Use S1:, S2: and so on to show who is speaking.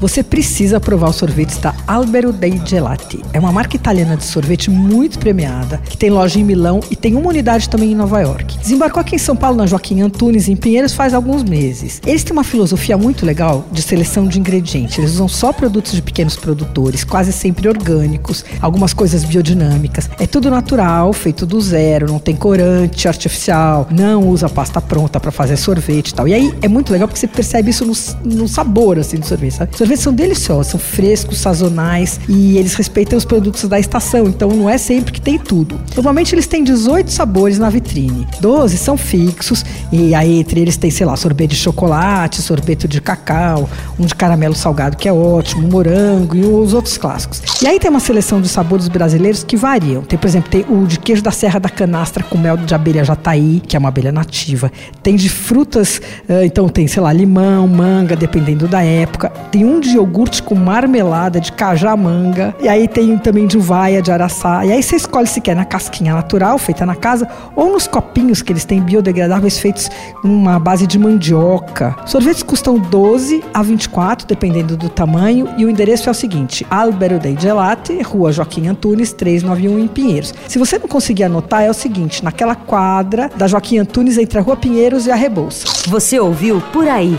S1: você precisa provar os sorvetes da Albero dei Gelati. É uma marca italiana de sorvete muito premiada, que tem loja em Milão e tem uma unidade também em Nova York. Desembarcou aqui em São Paulo na Joaquim Antunes, em Pinheiros, faz alguns meses. Eles têm uma filosofia muito legal de seleção de ingredientes. Eles usam só produtos de pequenos produtores, quase sempre orgânicos, algumas coisas biodinâmicas. É tudo natural, feito do zero, não tem corante artificial, não usa pasta pronta para fazer sorvete e tal. E aí é muito legal porque você percebe isso no, no sabor assim do sorvete. Sabe? São deliciosos, são frescos, sazonais e eles respeitam os produtos da estação, então não é sempre que tem tudo. Normalmente eles têm 18 sabores na vitrine. 12 são fixos e aí entre eles tem, sei lá, sorvete de chocolate, sorvete de cacau, um de caramelo salgado que é ótimo, morango e os outros clássicos. E aí tem uma seleção de sabores brasileiros que variam. Tem, por exemplo, tem o de queijo da Serra da Canastra com mel de abelha jataí, que é uma abelha nativa. Tem de frutas, então tem, sei lá, limão, manga, dependendo da época. Tem um de iogurte com marmelada de cajá-manga. E aí tem também de uvaia, de araçá. E aí você escolhe se quer na casquinha natural, feita na casa, ou nos copinhos que eles têm biodegradáveis feitos com uma base de mandioca. Sorvetes custam 12 a 24, dependendo do tamanho, e o endereço é o seguinte: Albero dei Gelati, Rua Joaquim Antunes, 391 em Pinheiros. Se você não conseguir anotar, é o seguinte: naquela quadra da Joaquim Antunes entre a Rua Pinheiros e a Rebouça.
S2: Você ouviu Por Aí.